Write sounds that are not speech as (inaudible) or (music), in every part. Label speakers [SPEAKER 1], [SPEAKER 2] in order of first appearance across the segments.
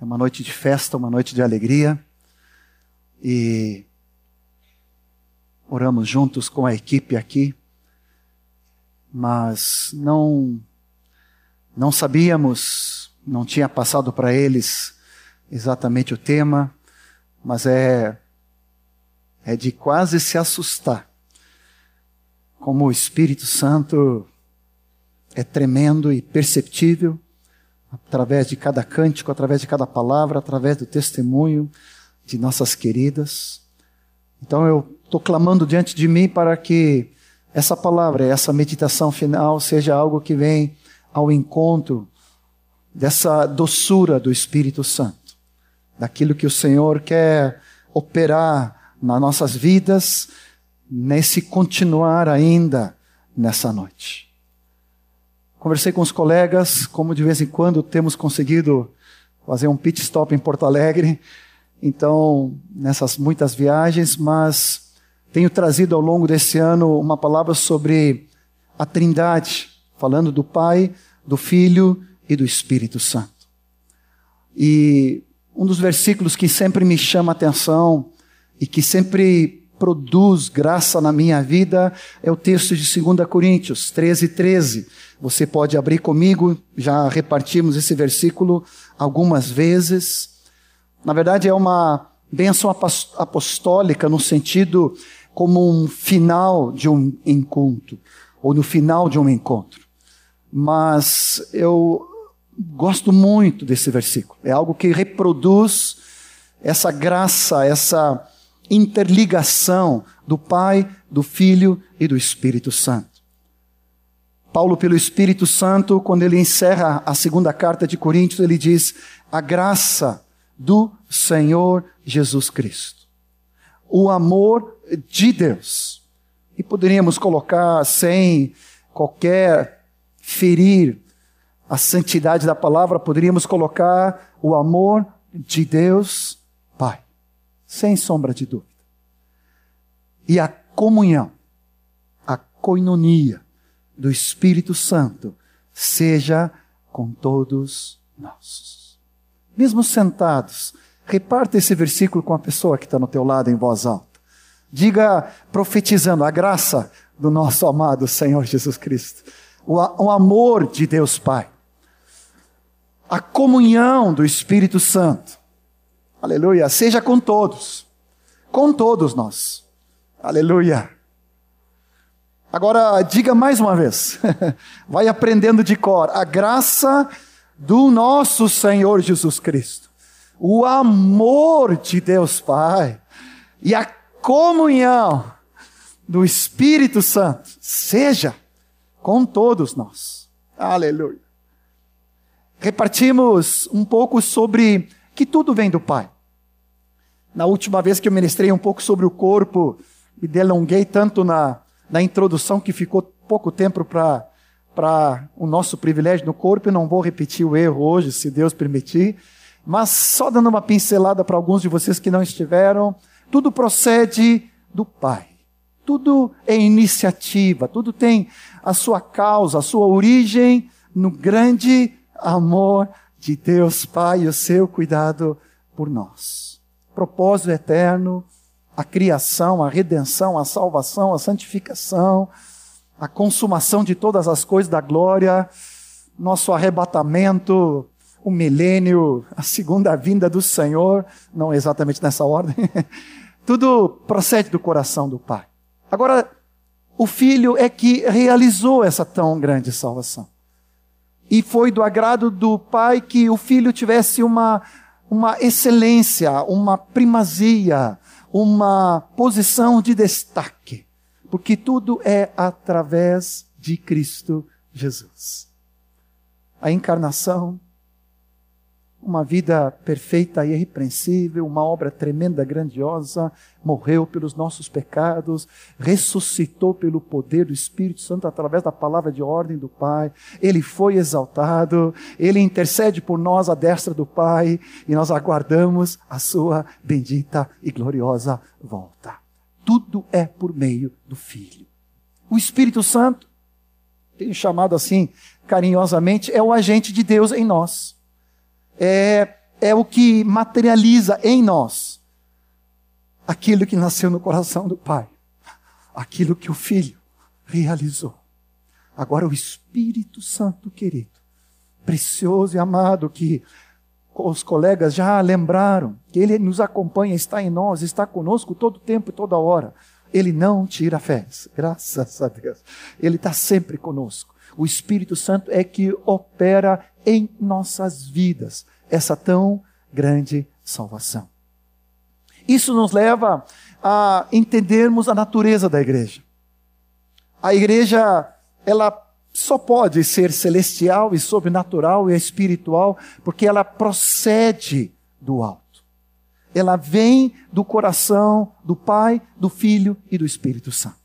[SPEAKER 1] É uma noite de festa, uma noite de alegria. E oramos juntos com a equipe aqui. Mas não não sabíamos, não tinha passado para eles exatamente o tema, mas é é de quase se assustar. Como o Espírito Santo é tremendo e perceptível através de cada cântico, através de cada palavra, através do testemunho de nossas queridas. Então eu estou clamando diante de mim para que essa palavra, essa meditação final seja algo que vem ao encontro dessa doçura do Espírito Santo, daquilo que o Senhor quer operar nas nossas vidas, nesse continuar ainda nessa noite. Conversei com os colegas, como de vez em quando temos conseguido fazer um pit stop em Porto Alegre, então, nessas muitas viagens, mas tenho trazido ao longo desse ano uma palavra sobre a Trindade, falando do Pai, do Filho e do Espírito Santo. E um dos versículos que sempre me chama a atenção e que sempre produz graça na minha vida é o texto de 2 Coríntios 13, 13. Você pode abrir comigo, já repartimos esse versículo algumas vezes. Na verdade, é uma bênção apostólica no sentido como um final de um encontro, ou no final de um encontro. Mas eu gosto muito desse versículo. É algo que reproduz essa graça, essa interligação do Pai, do Filho e do Espírito Santo. Paulo, pelo Espírito Santo, quando ele encerra a segunda carta de Coríntios, ele diz: a graça do Senhor Jesus Cristo, o amor de Deus. E poderíamos colocar sem qualquer ferir a santidade da palavra, poderíamos colocar o amor de Deus sem sombra de dúvida. E a comunhão, a coinonia do Espírito Santo seja com todos nós. Mesmo sentados, reparta esse versículo com a pessoa que está no teu lado em voz alta. Diga, profetizando, a graça do nosso amado Senhor Jesus Cristo, o, o amor de Deus Pai, a comunhão do Espírito Santo, Aleluia. Seja com todos. Com todos nós. Aleluia. Agora, diga mais uma vez. (laughs) Vai aprendendo de cor. A graça do nosso Senhor Jesus Cristo. O amor de Deus Pai. E a comunhão do Espírito Santo. Seja com todos nós. Aleluia. Repartimos um pouco sobre que tudo vem do Pai. Na última vez que eu ministrei um pouco sobre o corpo, me delonguei tanto na, na introdução que ficou pouco tempo para o nosso privilégio no corpo, e não vou repetir o erro hoje, se Deus permitir, mas só dando uma pincelada para alguns de vocês que não estiveram, tudo procede do Pai. Tudo é iniciativa, tudo tem a sua causa, a sua origem no grande amor de Deus Pai o seu cuidado por nós. Propósito eterno, a criação, a redenção, a salvação, a santificação, a consumação de todas as coisas da glória, nosso arrebatamento, o milênio, a segunda vinda do Senhor, não exatamente nessa ordem, (laughs) tudo procede do coração do Pai. Agora, o Filho é que realizou essa tão grande salvação e foi do agrado do pai que o filho tivesse uma, uma excelência, uma primazia, uma posição de destaque, porque tudo é através de Cristo Jesus. A encarnação, uma vida perfeita e irrepreensível, uma obra tremenda, grandiosa, morreu pelos nossos pecados, ressuscitou pelo poder do Espírito Santo através da palavra de ordem do Pai, ele foi exaltado, ele intercede por nós à destra do Pai e nós aguardamos a sua bendita e gloriosa volta. Tudo é por meio do Filho. O Espírito Santo, tenho chamado assim carinhosamente, é o agente de Deus em nós é é o que materializa em nós aquilo que nasceu no coração do Pai, aquilo que o Filho realizou. Agora, o Espírito Santo, querido, precioso e amado, que os colegas já lembraram, que Ele nos acompanha, está em nós, está conosco todo tempo e toda hora. Ele não tira fé, (laughs) graças a Deus. Ele está sempre conosco. O Espírito Santo é que opera em nossas vidas essa tão grande salvação. Isso nos leva a entendermos a natureza da igreja. A igreja, ela só pode ser celestial e sobrenatural e espiritual porque ela procede do alto. Ela vem do coração do Pai, do Filho e do Espírito Santo.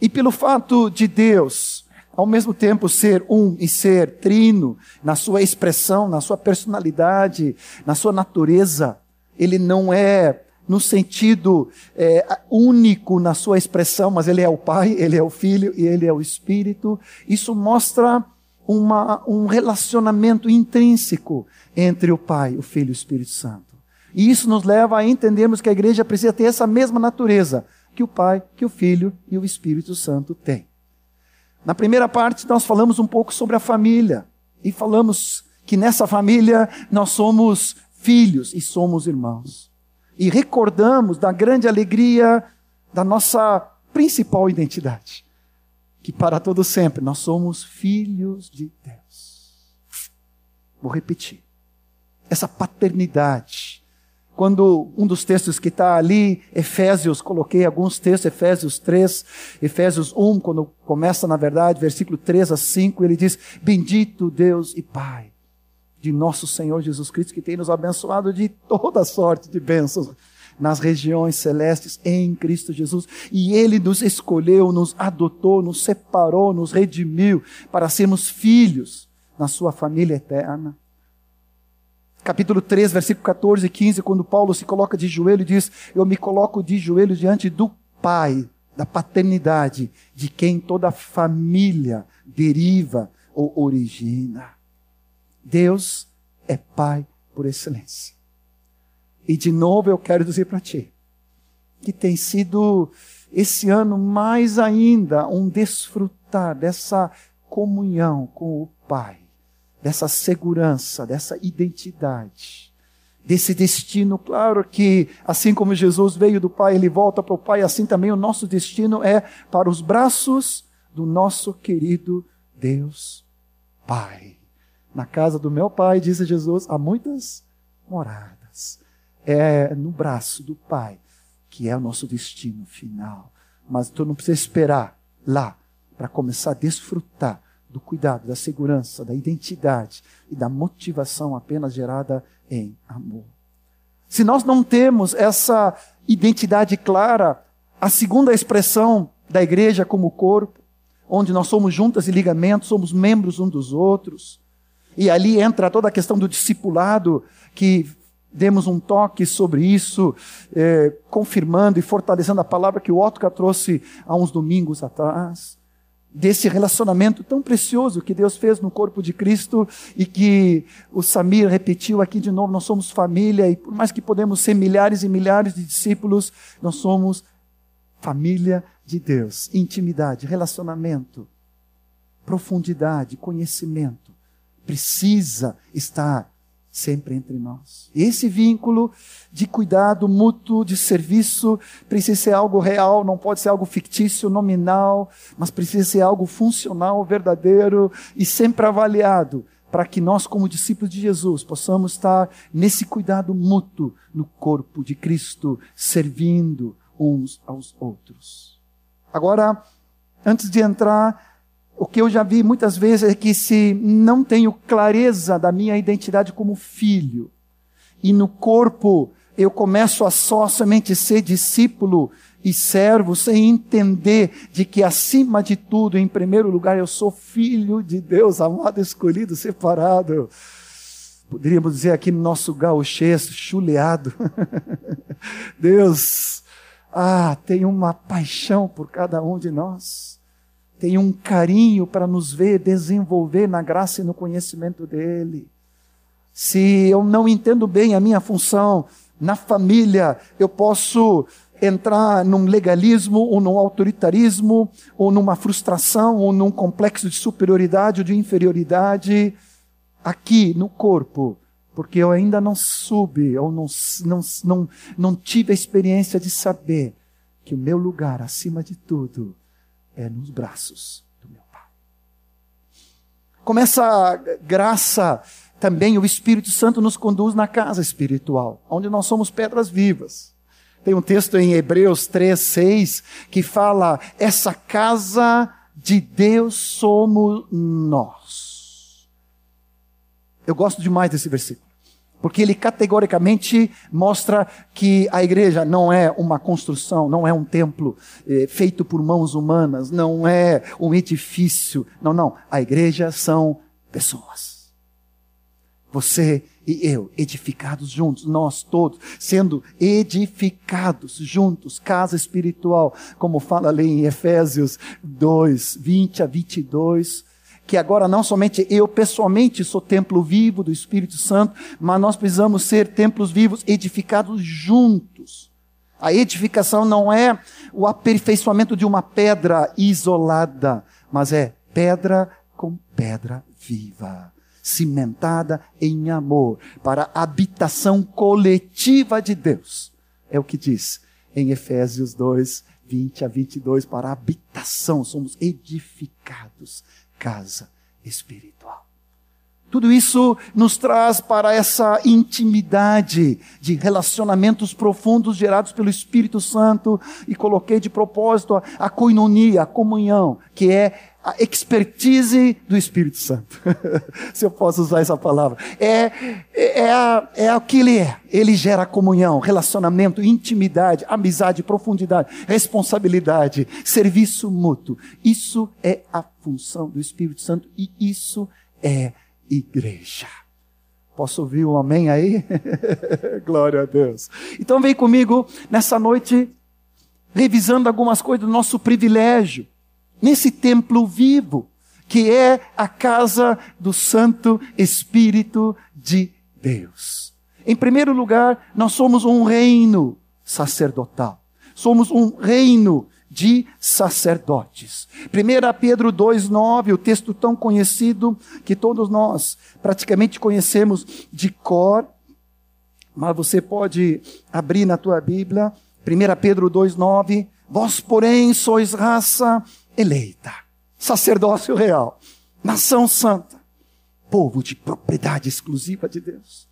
[SPEAKER 1] E pelo fato de Deus, ao mesmo tempo ser um e ser trino, na sua expressão, na sua personalidade, na sua natureza, ele não é no sentido é, único na sua expressão, mas ele é o Pai, ele é o Filho e ele é o Espírito. Isso mostra uma, um relacionamento intrínseco entre o Pai, o Filho e o Espírito Santo. E isso nos leva a entendermos que a igreja precisa ter essa mesma natureza que o Pai, que o Filho e o Espírito Santo têm. Na primeira parte, nós falamos um pouco sobre a família e falamos que nessa família nós somos filhos e somos irmãos e recordamos da grande alegria da nossa principal identidade, que para todo sempre nós somos filhos de Deus. Vou repetir. Essa paternidade. Quando um dos textos que está ali, Efésios, coloquei alguns textos, Efésios 3, Efésios 1, quando começa, na verdade, versículo 3 a 5, ele diz: Bendito Deus e Pai de nosso Senhor Jesus Cristo, que tem nos abençoado de toda sorte de bênçãos nas regiões celestes em Cristo Jesus. E Ele nos escolheu, nos adotou, nos separou, nos redimiu para sermos filhos na Sua família eterna. Capítulo 3, versículo 14 e 15, quando Paulo se coloca de joelho, diz: Eu me coloco de joelho diante do Pai, da paternidade, de quem toda família deriva ou origina. Deus é Pai por excelência. E de novo eu quero dizer para ti que tem sido esse ano mais ainda um desfrutar dessa comunhão com o Pai, dessa segurança, dessa identidade, desse destino. Claro que, assim como Jesus veio do Pai, ele volta para o Pai, assim também o nosso destino é para os braços do nosso querido Deus Pai. Na casa do meu pai, disse Jesus, há muitas moradas. É no braço do Pai que é o nosso destino final. Mas tu não precisa esperar lá para começar a desfrutar do cuidado, da segurança, da identidade e da motivação apenas gerada em amor. Se nós não temos essa identidade clara, a segunda expressão da igreja como corpo, onde nós somos juntas e ligamentos, somos membros um dos outros, e ali entra toda a questão do discipulado, que demos um toque sobre isso, é, confirmando e fortalecendo a palavra que o Otto trouxe há uns domingos atrás. Desse relacionamento tão precioso que Deus fez no corpo de Cristo e que o Samir repetiu aqui de novo: nós somos família, e por mais que podemos ser milhares e milhares de discípulos, nós somos família de Deus. Intimidade, relacionamento, profundidade, conhecimento precisa estar sempre entre nós. Esse vínculo de cuidado mútuo, de serviço, precisa ser algo real, não pode ser algo fictício, nominal, mas precisa ser algo funcional, verdadeiro e sempre avaliado, para que nós, como discípulos de Jesus, possamos estar nesse cuidado mútuo no corpo de Cristo, servindo uns aos outros. Agora, antes de entrar o que eu já vi muitas vezes é que se não tenho clareza da minha identidade como filho, e no corpo eu começo a só somente ser discípulo e servo, sem entender de que acima de tudo, em primeiro lugar, eu sou filho de Deus, amado, escolhido, separado. Poderíamos dizer aqui no nosso gauchês, chuleado. (laughs) Deus, ah, tem uma paixão por cada um de nós tem um carinho para nos ver desenvolver na graça e no conhecimento dele. Se eu não entendo bem a minha função na família, eu posso entrar num legalismo ou num autoritarismo ou numa frustração ou num complexo de superioridade ou de inferioridade aqui no corpo, porque eu ainda não soube ou não, não, não, não tive a experiência de saber que o meu lugar, acima de tudo, é nos braços do meu Pai. Com essa graça, também o Espírito Santo nos conduz na casa espiritual, onde nós somos pedras vivas. Tem um texto em Hebreus 3, 6 que fala: essa casa de Deus somos nós. Eu gosto demais desse versículo. Porque ele categoricamente mostra que a igreja não é uma construção, não é um templo eh, feito por mãos humanas, não é um edifício. Não, não. A igreja são pessoas. Você e eu, edificados juntos, nós todos, sendo edificados juntos, casa espiritual, como fala ali em Efésios 2, 20 a 22 que agora não somente eu pessoalmente sou templo vivo do Espírito Santo, mas nós precisamos ser templos vivos edificados juntos. A edificação não é o aperfeiçoamento de uma pedra isolada, mas é pedra com pedra viva, cimentada em amor, para a habitação coletiva de Deus. É o que diz em Efésios 2, 20 a 22, para a habitação, somos edificados casa espiritual. Tudo isso nos traz para essa intimidade de relacionamentos profundos gerados pelo Espírito Santo e coloquei de propósito a, a coinonia, a comunhão, que é a expertise do Espírito Santo. (laughs) Se eu posso usar essa palavra. É, é, é, a, é o que ele é. Ele gera comunhão, relacionamento, intimidade, amizade, profundidade, responsabilidade, serviço mútuo. Isso é a função do Espírito Santo e isso é igreja. Posso ouvir um amém aí? (laughs) Glória a Deus. Então vem comigo nessa noite, revisando algumas coisas do nosso privilégio nesse templo vivo, que é a casa do Santo Espírito de Deus. Em primeiro lugar, nós somos um reino sacerdotal. Somos um reino de sacerdotes. 1 Pedro 2,9, o texto tão conhecido que todos nós praticamente conhecemos de cor, mas você pode abrir na tua Bíblia, 1 Pedro 2,9, vós, porém, sois raça eleita, sacerdócio real, nação santa, povo de propriedade exclusiva de Deus,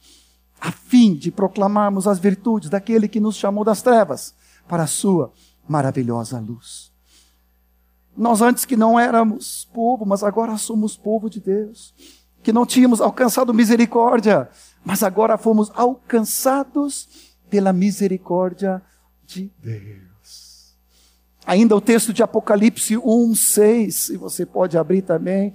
[SPEAKER 1] a fim de proclamarmos as virtudes daquele que nos chamou das trevas para a sua maravilhosa luz. Nós antes que não éramos povo, mas agora somos povo de Deus, que não tínhamos alcançado misericórdia, mas agora fomos alcançados pela misericórdia de Deus. Ainda o texto de Apocalipse 1, 6, se você pode abrir também,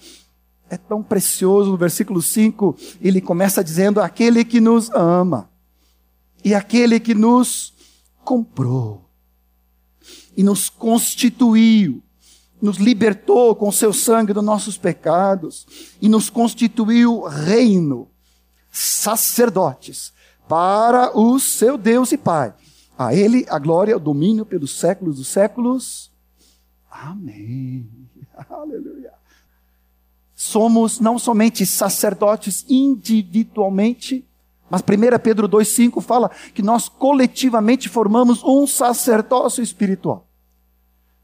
[SPEAKER 1] é tão precioso. No versículo 5, ele começa dizendo: Aquele que nos ama, e aquele que nos comprou, e nos constituiu, nos libertou com seu sangue dos nossos pecados, e nos constituiu reino, sacerdotes, para o seu Deus e Pai. A Ele a glória, o domínio pelos séculos dos séculos. Amém. (laughs) Aleluia. Somos não somente sacerdotes individualmente, mas 1 Pedro 2,5 fala que nós coletivamente formamos um sacerdócio espiritual.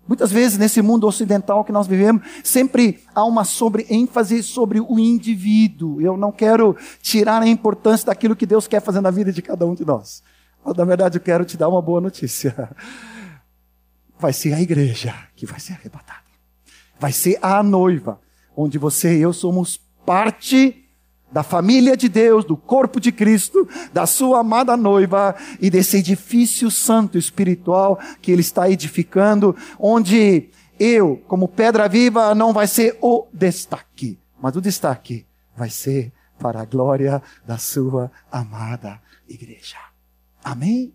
[SPEAKER 1] Muitas vezes nesse mundo ocidental que nós vivemos, sempre há uma sobre ênfase sobre o indivíduo. Eu não quero tirar a importância daquilo que Deus quer fazer na vida de cada um de nós. Na verdade, eu quero te dar uma boa notícia. Vai ser a igreja que vai ser arrebatada. Vai ser a noiva, onde você e eu somos parte da família de Deus, do corpo de Cristo, da sua amada noiva e desse edifício santo espiritual que Ele está edificando, onde eu, como pedra viva, não vai ser o destaque, mas o destaque vai ser para a glória da sua amada igreja. Amém?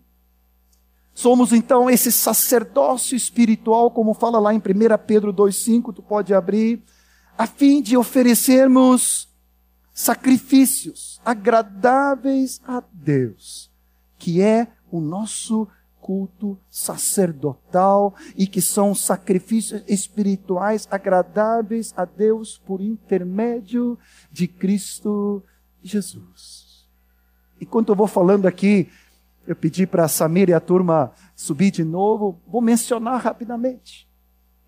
[SPEAKER 1] Somos então esse sacerdócio espiritual, como fala lá em 1 Pedro 2,5, tu pode abrir, a fim de oferecermos sacrifícios agradáveis a Deus, que é o nosso culto sacerdotal e que são sacrifícios espirituais agradáveis a Deus por intermédio de Cristo Jesus. Enquanto eu vou falando aqui, eu pedi para a Samir e a turma subir de novo, vou mencionar rapidamente.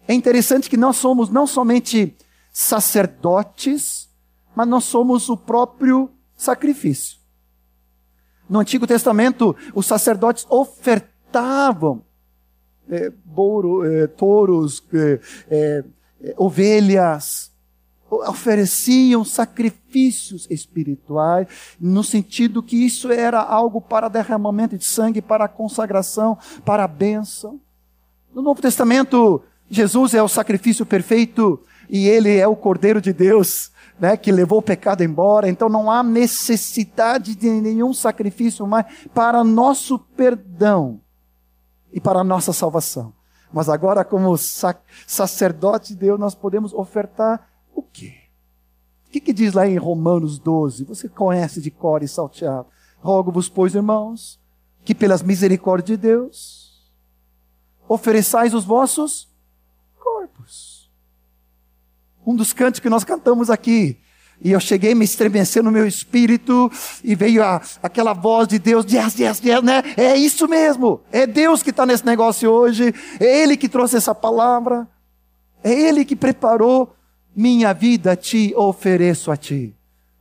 [SPEAKER 1] É interessante que nós somos não somente sacerdotes, mas nós somos o próprio sacrifício. No Antigo Testamento, os sacerdotes ofertavam é, é, touros, é ovelhas, ofereciam sacrifícios espirituais, no sentido que isso era algo para derramamento de sangue, para consagração, para a bênção. No Novo Testamento, Jesus é o sacrifício perfeito e ele é o Cordeiro de Deus, né, que levou o pecado embora. Então não há necessidade de nenhum sacrifício mais para nosso perdão e para nossa salvação. Mas agora, como sac sacerdote de Deus, nós podemos ofertar o quê? O que, que diz lá em Romanos 12? Você conhece de cor e salteado. Rogo-vos, pois, irmãos, que pelas misericórdias de Deus, ofereçais os vossos corpos. Um dos cantos que nós cantamos aqui. E eu cheguei me estremecer no meu espírito e veio a, aquela voz de Deus, yes, yes, yes, né? É isso mesmo. É Deus que está nesse negócio hoje. É Ele que trouxe essa palavra. É Ele que preparou minha vida te ofereço a ti.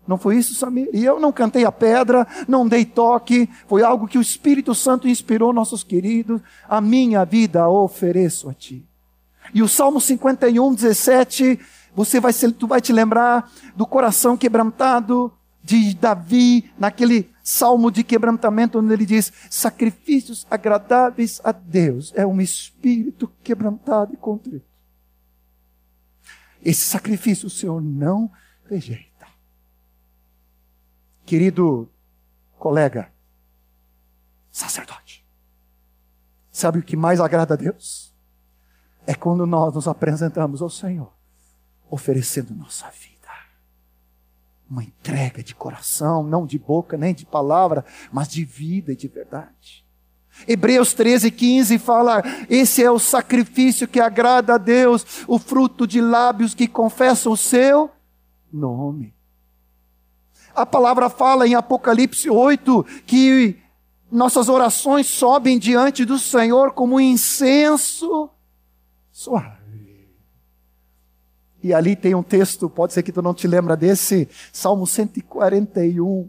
[SPEAKER 1] Não foi isso, Samir? E eu não cantei a pedra, não dei toque, foi algo que o Espírito Santo inspirou nossos queridos. A minha vida ofereço a ti. E o Salmo 51, 17, você vai, tu vai te lembrar do coração quebrantado de Davi, naquele salmo de quebrantamento, onde ele diz: sacrifícios agradáveis a Deus é um espírito quebrantado e contrito. Esse sacrifício o Senhor não rejeita. Querido colega, sacerdote, sabe o que mais agrada a Deus? é quando nós nos apresentamos ao Senhor, oferecendo nossa vida. Uma entrega de coração, não de boca nem de palavra, mas de vida e de verdade. Hebreus 13, 15 fala: esse é o sacrifício que agrada a Deus, o fruto de lábios que confessam o seu nome. A palavra fala em Apocalipse 8 que nossas orações sobem diante do Senhor como incenso suave. E ali tem um texto, pode ser que tu não te lembra desse, Salmo 141.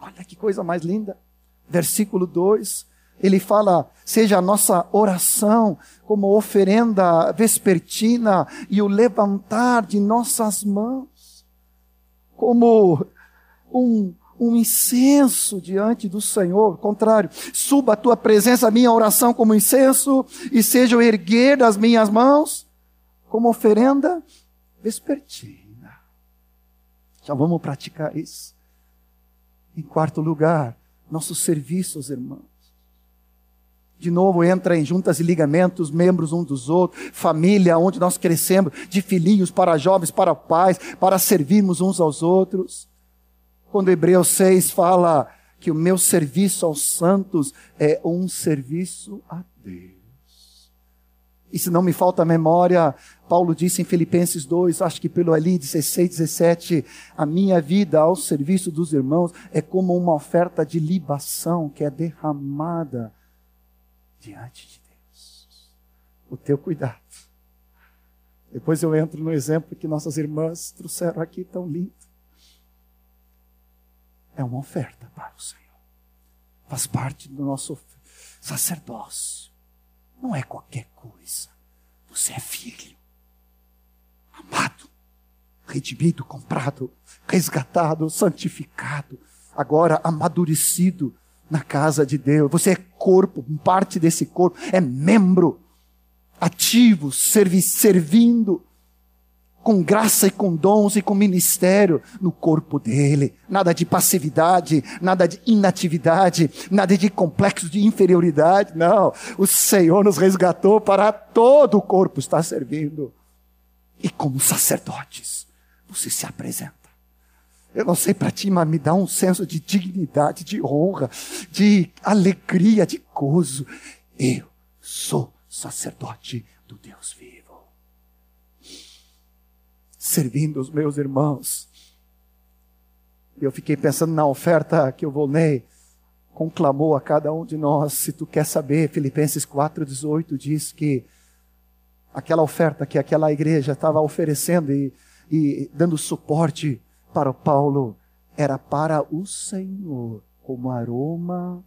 [SPEAKER 1] Olha que coisa mais linda. Versículo 2. Ele fala: seja a nossa oração como oferenda vespertina e o levantar de nossas mãos, como um, um incenso diante do Senhor. Contrário, suba a tua presença, a minha oração como incenso, e seja o erguer das minhas mãos como oferenda vespertina. Já vamos praticar isso. Em quarto lugar, nossos serviços, irmãos. De novo entra em juntas e ligamentos, membros um dos outros, família, onde nós crescemos, de filhinhos para jovens, para pais, para servirmos uns aos outros. Quando Hebreus 6 fala que o meu serviço aos santos é um serviço a Deus. E se não me falta a memória, Paulo disse em Filipenses 2, acho que pelo ali 16, 17, a minha vida ao serviço dos irmãos é como uma oferta de libação que é derramada diante de Deus. O teu cuidado. Depois eu entro no exemplo que nossas irmãs trouxeram aqui tão lindo é uma oferta para o Senhor. Faz parte do nosso sacerdócio. Não é qualquer coisa. Você é filho, amado, redimido, comprado, resgatado, santificado, agora amadurecido na casa de Deus. Você é corpo, parte desse corpo, é membro ativo, servi servindo com graça e com dons e com ministério no corpo dele. Nada de passividade, nada de inatividade, nada de complexo de inferioridade. Não. O Senhor nos resgatou para todo o corpo estar servindo. E como sacerdotes, você se apresenta. Eu não sei para ti, mas me dá um senso de dignidade, de honra, de alegria, de gozo. Eu sou sacerdote do Deus vivo. Servindo os meus irmãos. Eu fiquei pensando na oferta que o Volney conclamou a cada um de nós. Se tu quer saber, Filipenses 4,18 diz que aquela oferta que aquela igreja estava oferecendo e, e dando suporte para Paulo era para o Senhor, como aroma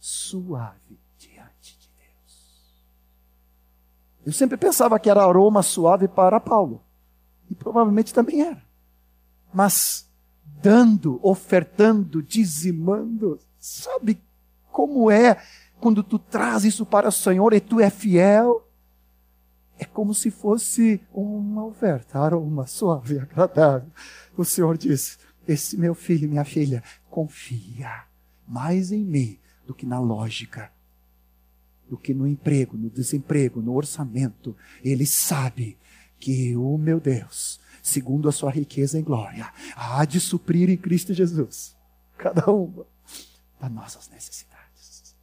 [SPEAKER 1] suave diante de Deus. Eu sempre pensava que era aroma suave para Paulo, e provavelmente também era. Mas dando, ofertando, dizimando, sabe como é quando tu traz isso para o Senhor e tu é fiel? É como se fosse uma oferta, aroma suave, agradável. O Senhor diz: Esse meu filho, minha filha, confia mais em mim do que na lógica, do que no emprego, no desemprego, no orçamento. Ele sabe que o meu Deus, segundo a sua riqueza em glória, há de suprir em Cristo Jesus cada uma das nossas necessidades.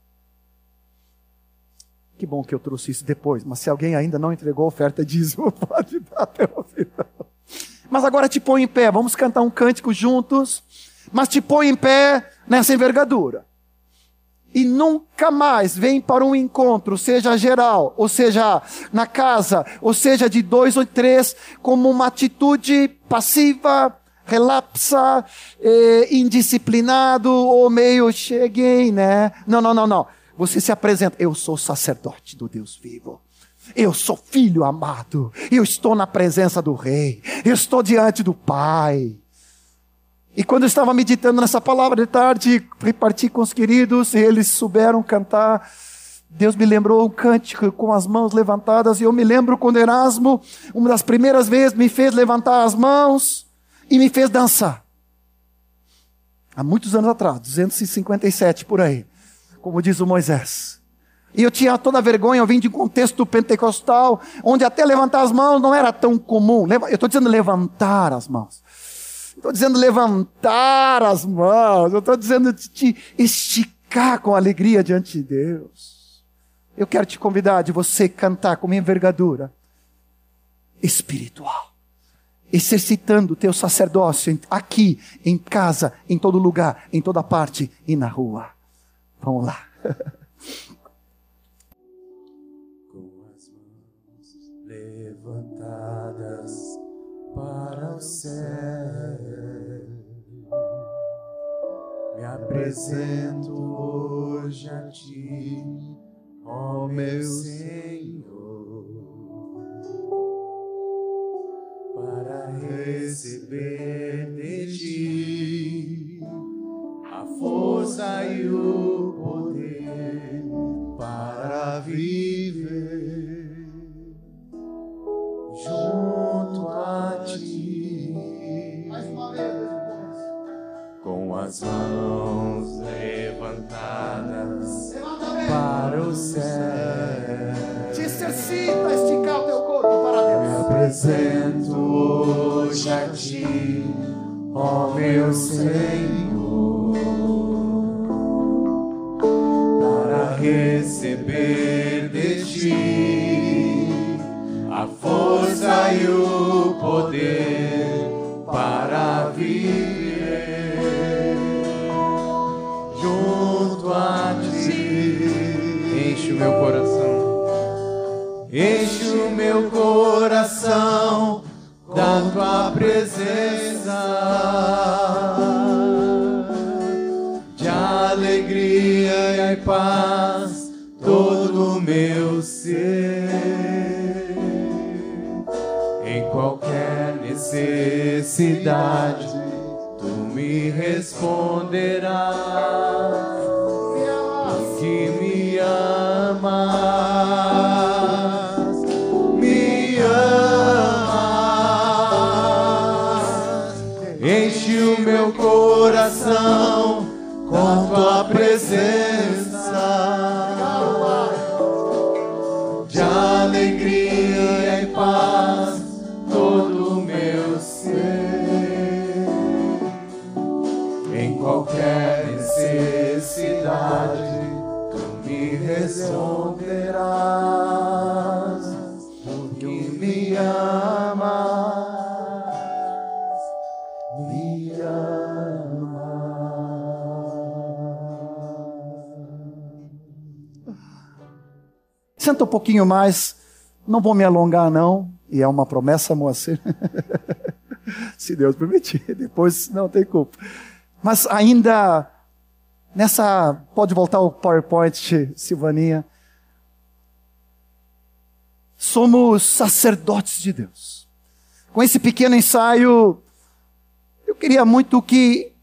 [SPEAKER 1] Que bom que eu trouxe isso depois, mas se alguém ainda não entregou a oferta (laughs) dízimo, pode dar até o final. Mas agora te põe em pé, vamos cantar um cântico juntos, mas te põe em pé nessa envergadura. E nunca mais vem para um encontro, seja geral, ou seja na casa, ou seja de dois ou três, como uma atitude passiva, relapsa, eh, indisciplinado, ou meio cheguei, né? Não, não, não, não. Você se apresenta, eu sou sacerdote do Deus vivo. Eu sou filho amado. Eu estou na presença do Rei. Eu estou diante do Pai. E quando eu estava meditando nessa palavra de tarde, reparti com os queridos, e eles souberam cantar. Deus me lembrou um cântico com as mãos levantadas, e eu me lembro quando Erasmo, uma das primeiras vezes, me fez levantar as mãos e me fez dançar. Há muitos anos atrás, 257 por aí como diz o Moisés. E eu tinha toda a vergonha, eu vim de um contexto pentecostal, onde até levantar as mãos não era tão comum. Eu estou dizendo levantar as mãos. Estou dizendo levantar as mãos. Eu estou dizendo te esticar com alegria diante de Deus. Eu quero te convidar de você cantar com uma envergadura espiritual. Exercitando o teu sacerdócio aqui, em casa, em todo lugar, em toda parte e na rua. Vamos lá. (laughs)
[SPEAKER 2] Com as mãos levantadas para o céu, me apresento hoje a ti, ó meu Senhor, alegria e paz meu ser. Em qualquer necessidade, tu me responderás. Que me amas, o coração presença.
[SPEAKER 1] Senta um pouquinho mais, não vou me alongar não, e é uma promessa, Moacir. (laughs) Se Deus permitir, (laughs) depois não tem culpa. Mas ainda nessa. Pode voltar o PowerPoint, Silvaninha. Somos sacerdotes de Deus. Com esse pequeno ensaio, eu queria muito que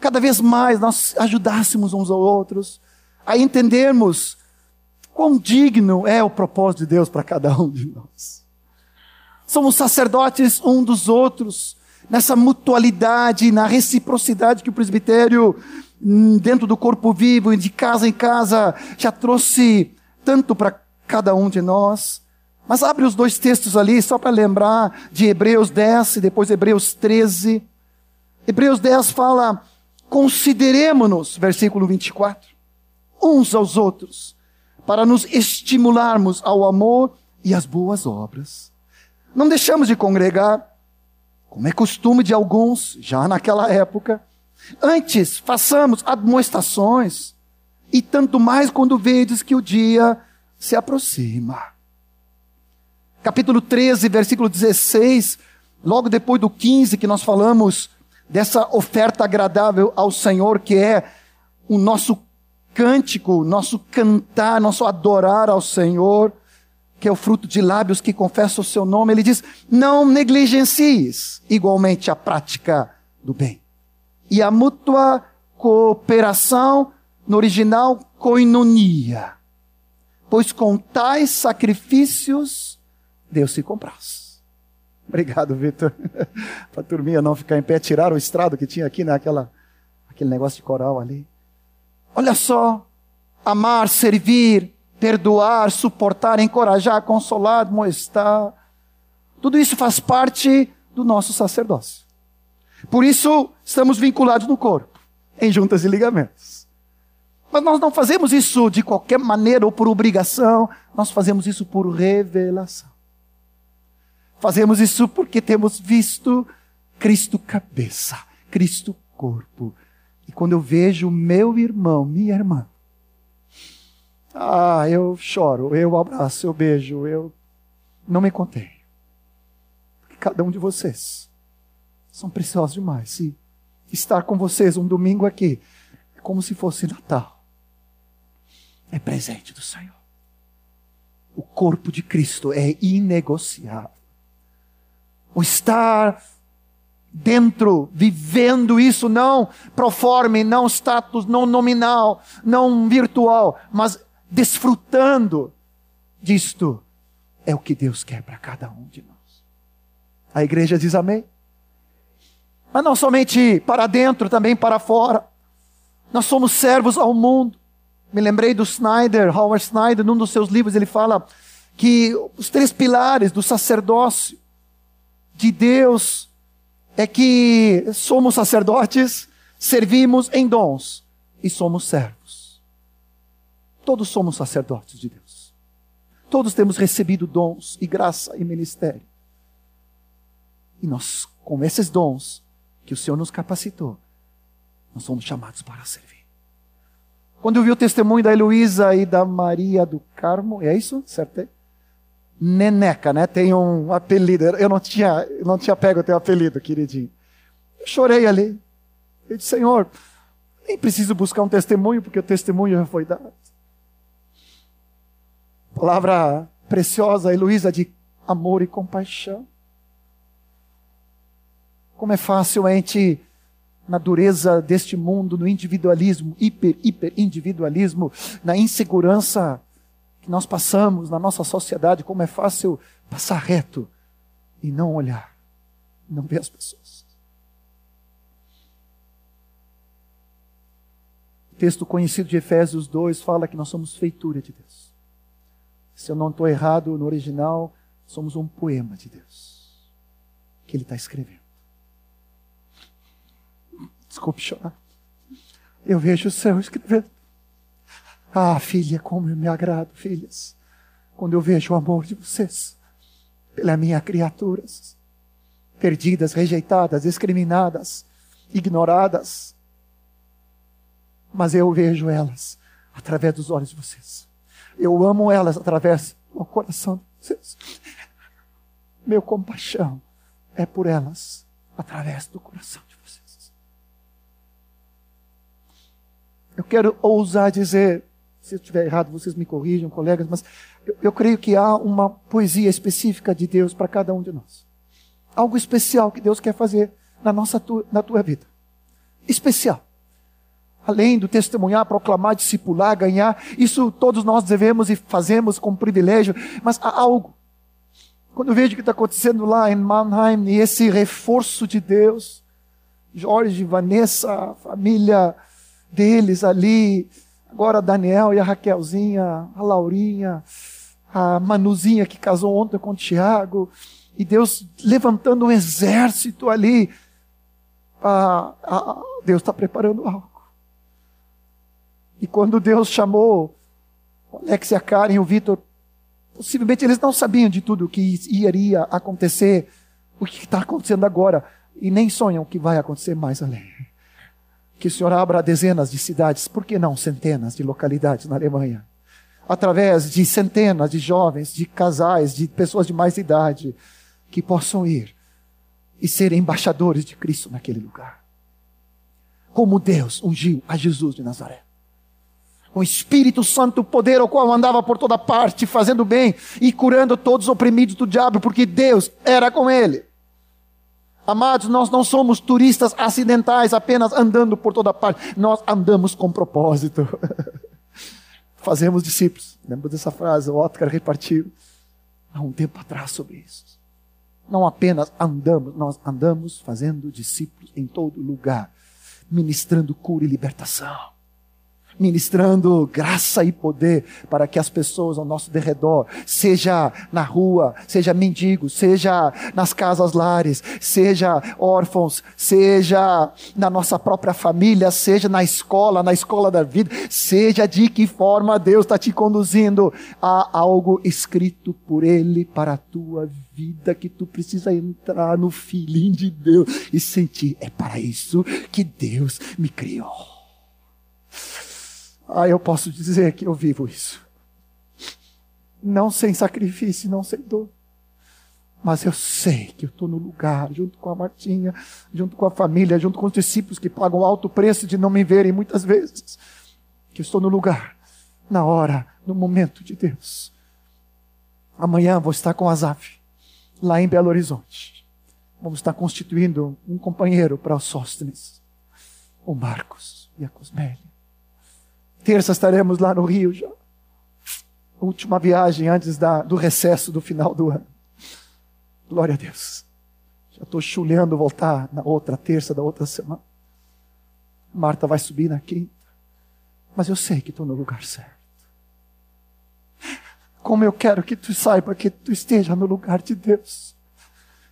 [SPEAKER 1] cada vez mais nós ajudássemos uns aos outros a entendermos quão digno é o propósito de Deus para cada um de nós. Somos sacerdotes um dos outros, nessa mutualidade, na reciprocidade que o presbitério, hum, dentro do corpo vivo, de casa em casa, já trouxe tanto para cada um de nós. Mas abre os dois textos ali, só para lembrar de Hebreus 10 e depois Hebreus 13. Hebreus 10 fala: consideremos-nos, versículo 24, uns aos outros, para nos estimularmos ao amor e às boas obras. Não deixamos de congregar, como é costume de alguns, já naquela época. Antes, façamos admoestações, e tanto mais quando vedes que o dia se aproxima capítulo 13, versículo 16, logo depois do 15, que nós falamos dessa oferta agradável ao Senhor, que é o nosso cântico, nosso cantar, nosso adorar ao Senhor, que é o fruto de lábios que confessam o seu nome. Ele diz: não negligencies igualmente a prática do bem. E a mútua cooperação, no original, koinonia. Pois com tais sacrifícios Deus se compraz. Obrigado, Vitor. (laughs) Para a turminha não ficar em pé, tirar o estrado que tinha aqui naquela né? aquele negócio de coral ali. Olha só, amar, servir, perdoar, suportar, encorajar, consolar, admoestar. Tudo isso faz parte do nosso sacerdócio. Por isso, estamos vinculados no corpo, em juntas e ligamentos. Mas nós não fazemos isso de qualquer maneira ou por obrigação, nós fazemos isso por revelação. Fazemos isso porque temos visto Cristo cabeça, Cristo corpo. E quando eu vejo meu irmão, minha irmã, ah, eu choro, eu abraço, eu beijo, eu não me contei. Porque cada um de vocês são preciosos demais. E estar com vocês um domingo aqui é como se fosse Natal. É presente do Senhor. O corpo de Cristo é inegociável o estar dentro, vivendo isso, não proforme, não status, não nominal, não virtual, mas desfrutando disto, é o que Deus quer para cada um de nós. A igreja diz amém. Mas não somente para dentro, também para fora. Nós somos servos ao mundo. Me lembrei do Snyder, Howard Snyder, num dos seus livros, ele fala que os três pilares do sacerdócio de Deus é que somos sacerdotes, servimos em dons e somos servos. Todos somos sacerdotes de Deus. Todos temos recebido dons e graça e ministério. E nós, com esses dons que o Senhor nos capacitou, nós somos chamados para servir. Quando eu vi o testemunho da Heloísa e da Maria do Carmo, é isso? Certo? Neneca, né? Tem um apelido. Eu não tinha, não tinha pego o teu apelido, queridinho. Eu chorei ali. Eu disse, Senhor, nem preciso buscar um testemunho, porque o testemunho já foi dado. Palavra preciosa, Heloísa, de amor e compaixão. Como é fácil a gente, na dureza deste mundo, no individualismo, hiper, hiper individualismo, na insegurança que nós passamos na nossa sociedade, como é fácil passar reto e não olhar, não ver as pessoas. O texto conhecido de Efésios 2 fala que nós somos feitura de Deus. Se eu não estou errado no original, somos um poema de Deus que Ele está escrevendo. Desculpe chorar. Eu vejo o céu escrevendo. Ah, filha, como eu me agrado, filhas, quando eu vejo o amor de vocês pelas minhas criaturas, perdidas, rejeitadas, discriminadas, ignoradas. Mas eu vejo elas através dos olhos de vocês. Eu amo elas através do coração de vocês. Meu compaixão é por elas através do coração de vocês. Eu quero ousar dizer, se eu estiver errado, vocês me corrijam, colegas, mas eu, eu creio que há uma poesia específica de Deus para cada um de nós. Algo especial que Deus quer fazer na nossa na tua vida. Especial. Além do testemunhar, proclamar, discipular, ganhar, isso todos nós devemos e fazemos com privilégio, mas há algo. Quando eu vejo o que está acontecendo lá em Mannheim e esse reforço de Deus, Jorge, Vanessa, a família deles ali, agora Daniel e a Raquelzinha, a Laurinha, a Manuzinha que casou ontem com o Tiago, e Deus levantando um exército ali. Ah, ah, Deus está preparando algo. E quando Deus chamou o Alex e a Karen e o Vitor, possivelmente eles não sabiam de tudo o que iria acontecer, o que está acontecendo agora, e nem sonham o que vai acontecer mais além. Que o Senhor abra dezenas de cidades, por que não centenas de localidades na Alemanha? através de centenas de jovens, de casais, de pessoas de mais idade, que possam ir e ser embaixadores de Cristo naquele lugar. Como Deus ungiu a Jesus de Nazaré. Com o Espírito Santo, o poder ao qual andava por toda parte, fazendo bem e curando todos os oprimidos do diabo, porque Deus era com ele. Amados, nós não somos turistas acidentais apenas andando por toda parte, nós andamos com propósito. (laughs) fazemos discípulos. Lembra dessa frase? O Otcar repartiu há um tempo atrás sobre isso. Não apenas andamos, nós andamos fazendo discípulos em todo lugar, ministrando cura e libertação ministrando graça e poder para que as pessoas ao nosso derredor, seja na rua, seja mendigos, seja nas casas lares, seja órfãos, seja na nossa própria família, seja na escola, na escola da vida, seja de que forma Deus está te conduzindo a algo escrito por Ele para a tua vida que tu precisa entrar no filhinho de Deus e sentir. É para isso que Deus me criou. Ah, eu posso dizer que eu vivo isso. Não sem sacrifício, não sem dor. Mas eu sei que eu estou no lugar, junto com a Martinha, junto com a família, junto com os discípulos que pagam alto preço de não me verem muitas vezes. Que eu estou no lugar, na hora, no momento de Deus. Amanhã vou estar com Azaf, lá em Belo Horizonte. Vamos estar constituindo um companheiro para os Sóstenes, o Marcos e a Cosmélia. Terça estaremos lá no Rio já. Última viagem antes da, do recesso do final do ano. Glória a Deus. Já estou chulhando voltar na outra terça da outra semana. Marta vai subir na quinta. Mas eu sei que estou no lugar certo. Como eu quero que tu saiba que tu esteja no lugar de Deus.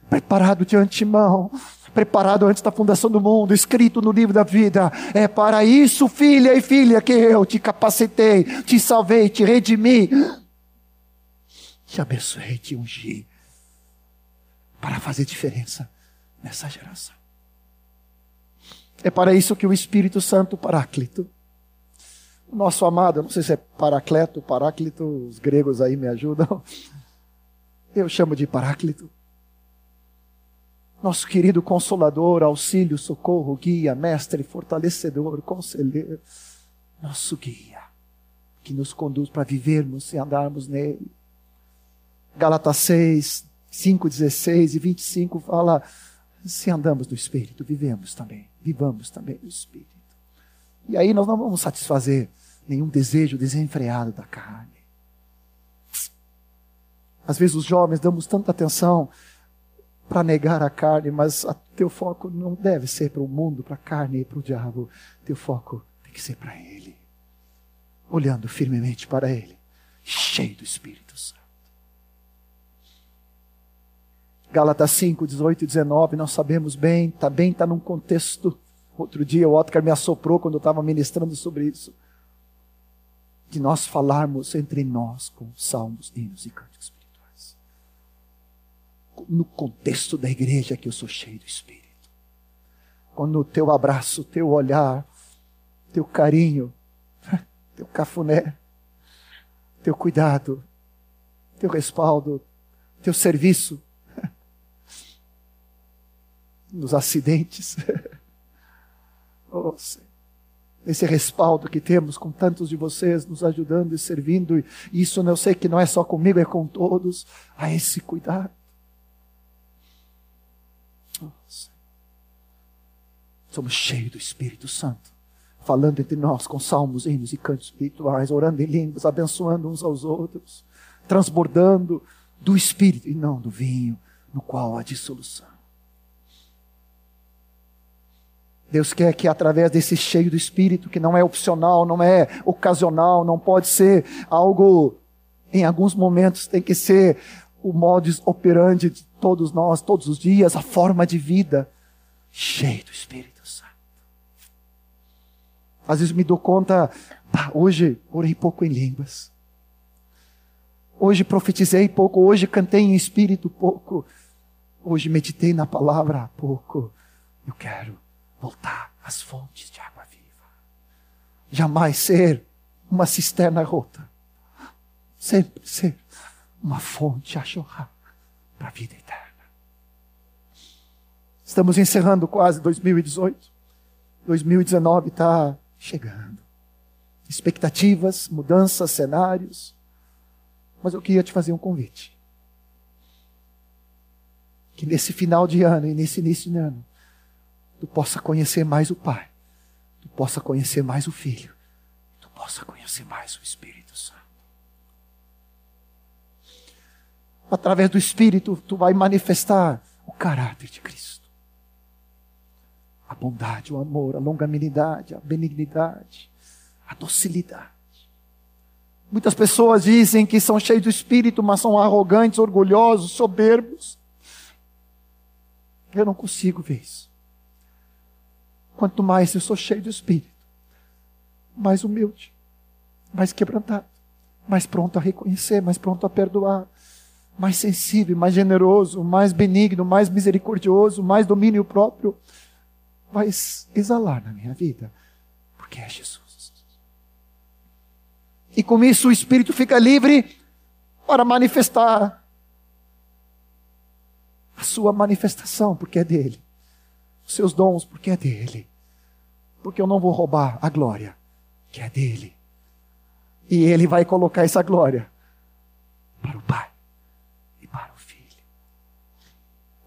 [SPEAKER 1] Preparado de antemão preparado antes da fundação do mundo, escrito no livro da vida. É para isso, filha e filha, que eu te capacitei, te salvei, te redimi, te abençoei, te ungi, para fazer diferença nessa geração. É para isso que o Espírito Santo Paráclito, o nosso amado, não sei se é Paracleto, Paráclito, os gregos aí me ajudam. Eu chamo de Paráclito nosso querido consolador, auxílio, socorro, guia, mestre, fortalecedor, conselheiro, nosso guia, que nos conduz para vivermos e andarmos nele. Galatas 6, 5, 16 e 25 fala: se andamos no Espírito, vivemos também, vivamos também no Espírito. E aí nós não vamos satisfazer nenhum desejo desenfreado da carne. Às vezes os jovens damos tanta atenção para negar a carne, mas a teu foco não deve ser para o mundo, para a carne e para o diabo. Teu foco tem que ser para Ele. Olhando firmemente para Ele, cheio do Espírito Santo. Gálatas 5, 18 e 19, nós sabemos bem, também está num contexto. Outro dia o Otcar me assoprou quando eu estava ministrando sobre isso. de nós falarmos entre nós com salmos, hinos e cânticos. No contexto da igreja que eu sou cheio do Espírito. Quando o teu abraço, teu olhar, teu carinho, (laughs) teu cafuné, teu cuidado, teu respaldo, teu serviço (laughs) nos acidentes. (laughs) oh, esse respaldo que temos com tantos de vocês nos ajudando e servindo. E isso eu sei que não é só comigo, é com todos. A esse cuidado. Nossa. Somos cheios do Espírito Santo, falando entre nós com salmos, hinos e cantos espirituais, orando em línguas, abençoando uns aos outros, transbordando do Espírito e não do vinho, no qual há dissolução. Deus quer que através desse cheio do Espírito, que não é opcional, não é ocasional, não pode ser algo, em alguns momentos tem que ser o modus operandi de todos nós, todos os dias, a forma de vida, cheio do Espírito Santo. Às vezes me dou conta, ah, hoje orei pouco em línguas. Hoje profetizei pouco, hoje cantei em espírito pouco. Hoje meditei na palavra pouco. Eu quero voltar às fontes de água viva. Jamais ser uma cisterna rota. Sempre ser uma fonte a chorar para a vida eterna. Estamos encerrando quase 2018. 2019 está chegando. Expectativas, mudanças, cenários. Mas eu queria te fazer um convite. Que nesse final de ano e nesse início de ano, tu possa conhecer mais o Pai, tu possa conhecer mais o Filho, tu possa conhecer mais o Espírito Santo. Através do Espírito, tu vai manifestar o caráter de Cristo. A bondade, o amor, a longanimidade, a benignidade, a docilidade. Muitas pessoas dizem que são cheios do Espírito, mas são arrogantes, orgulhosos, soberbos. Eu não consigo ver isso. Quanto mais eu sou cheio do Espírito, mais humilde, mais quebrantado, mais pronto a reconhecer, mais pronto a perdoar, mais sensível, mais generoso, mais benigno, mais misericordioso, mais domínio próprio, vai exalar na minha vida, porque é Jesus. E com isso o Espírito fica livre para manifestar a sua manifestação, porque é dele os seus dons, porque é dele. Porque eu não vou roubar a glória, que é dele. E ele vai colocar essa glória para o Pai e para o Filho.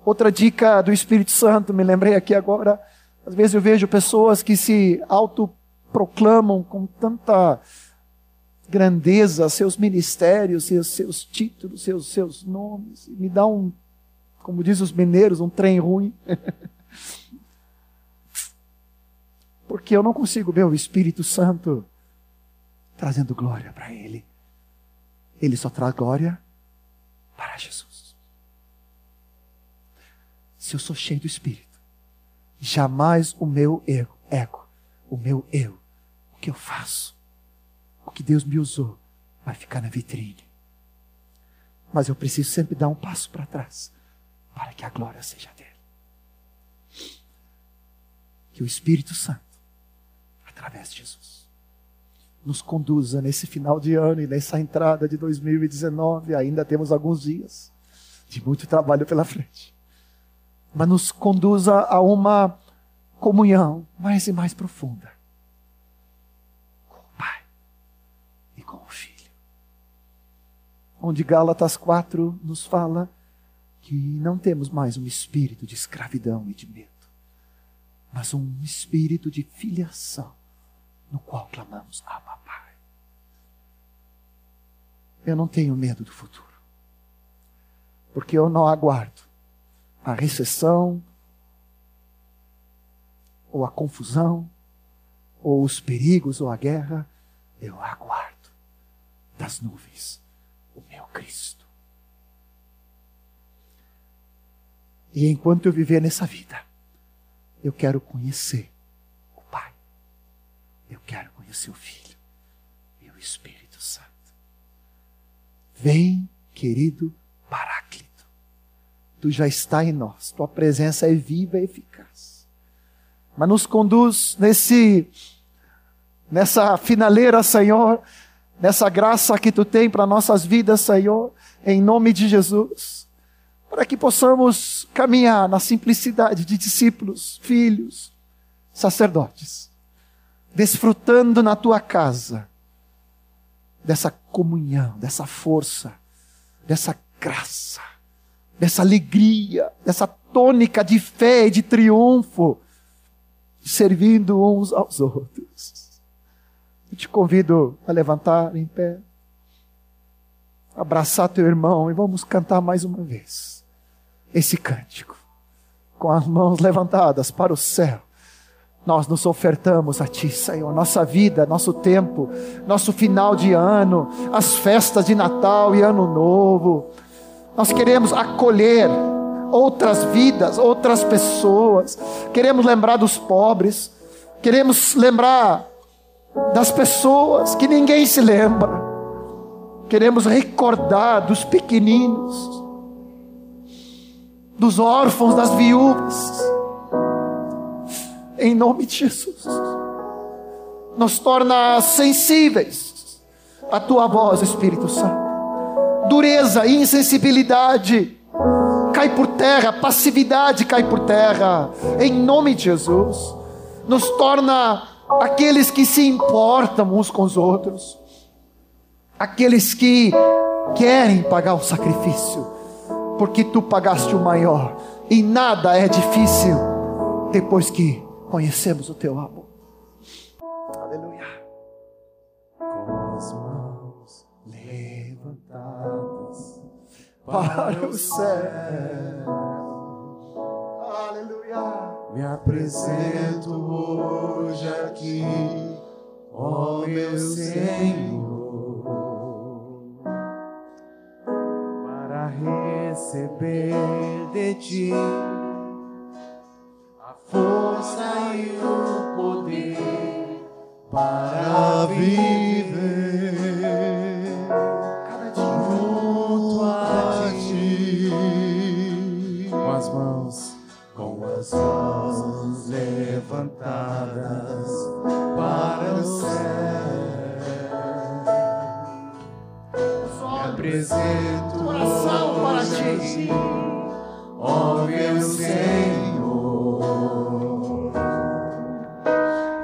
[SPEAKER 1] Outra dica do Espírito Santo, me lembrei aqui agora. Às vezes eu vejo pessoas que se autoproclamam com tanta grandeza seus ministérios, seus, seus títulos, seus, seus nomes. Me dá um, como diz os mineiros, um trem ruim. (laughs) Porque eu não consigo ver o Espírito Santo trazendo glória para Ele. Ele só traz glória para Jesus. Se eu sou cheio do Espírito, jamais o meu ego, ego, o meu eu, o que eu faço, o que Deus me usou, vai ficar na vitrine. Mas eu preciso sempre dar um passo para trás, para que a glória seja dele. Que o Espírito Santo através de Jesus. Nos conduza nesse final de ano e nessa entrada de 2019. Ainda temos alguns dias de muito trabalho pela frente. Mas nos conduza a uma comunhão mais e mais profunda com o Pai e com o Filho. Onde Gálatas 4 nos fala que não temos mais um espírito de escravidão e de medo, mas um espírito de filiação no qual clamamos, Abba Pai. Eu não tenho medo do futuro, porque eu não aguardo a recessão, ou a confusão, ou os perigos, ou a guerra, eu aguardo das nuvens o meu Cristo. E enquanto eu viver nessa vida, eu quero conhecer eu quero conhecer o Filho e o Espírito. Vem, querido. Tu já está em nós, tua presença é viva e eficaz. Mas nos conduz nesse nessa finaleira, Senhor, nessa graça que tu tem para nossas vidas, Senhor, em nome de Jesus, para que possamos caminhar na simplicidade de discípulos, filhos, sacerdotes, desfrutando na tua casa dessa comunhão, dessa força, dessa graça, dessa alegria, dessa tônica de fé e de triunfo, servindo uns aos outros. Eu te convido a levantar em pé, abraçar teu irmão e vamos cantar mais uma vez esse cântico, com as mãos levantadas para o céu nós nos ofertamos a Ti, Senhor, nossa vida, nosso tempo, nosso final de ano, as festas de Natal e Ano Novo. Nós queremos acolher outras vidas, outras pessoas, queremos lembrar dos pobres, queremos lembrar das pessoas que ninguém se lembra, queremos recordar dos pequeninos, dos órfãos, das viúvas em nome de Jesus. Nos torna sensíveis à tua voz, Espírito Santo. Dureza, insensibilidade cai por terra, passividade cai por terra, em nome de Jesus. Nos torna aqueles que se importam uns com os outros, aqueles que querem pagar o sacrifício, porque tu pagaste o maior, e nada é difícil depois que conhecemos o teu amor. Aleluia.
[SPEAKER 2] Para o céu.
[SPEAKER 1] Aleluia.
[SPEAKER 2] Me apresento hoje aqui, ó meu Senhor, para receber de ti a força e o poder para viver
[SPEAKER 3] as mãos
[SPEAKER 2] levantadas para o céu. Me apresento
[SPEAKER 1] Coração para ti.
[SPEAKER 2] ó meu Senhor,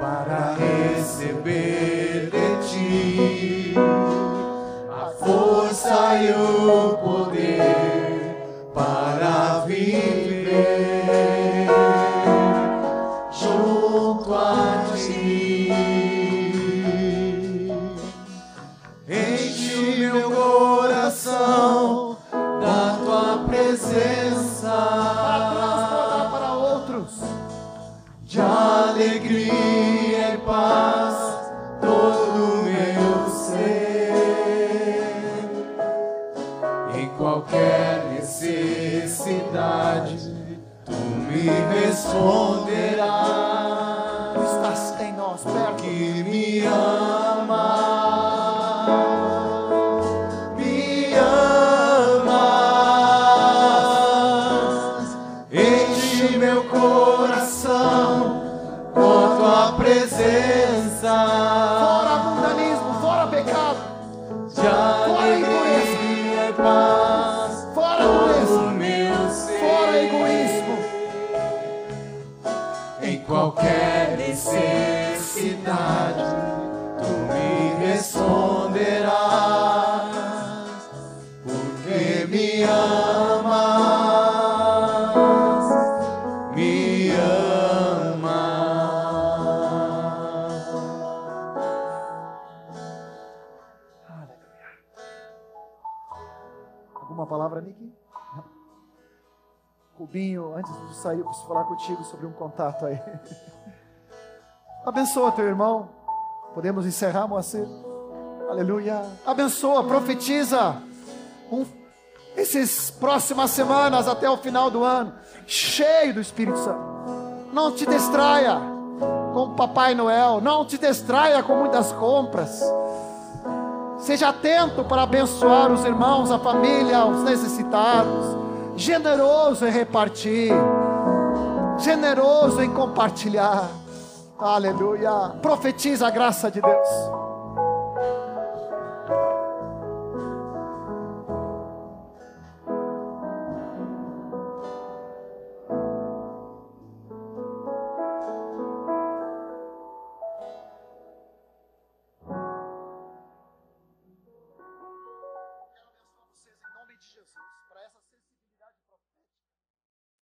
[SPEAKER 2] para receber de ti a força e o necessidade, tu me responderás, porque me amas, me amas.
[SPEAKER 1] Alguma palavra, Nick? Rubinho, antes de sair, eu preciso falar contigo sobre um contato aí. (laughs) Abençoa teu irmão. Podemos encerrar, Moacir? Aleluia. Abençoa, profetiza. Um, esses próximas semanas até o final do ano, cheio do Espírito Santo. Não te distraia com Papai Noel. Não te distraia com muitas compras. Seja atento para abençoar os irmãos, a família, os necessitados. Generoso em repartir. Generoso em compartilhar. Aleluia. Profetiza a graça de Deus.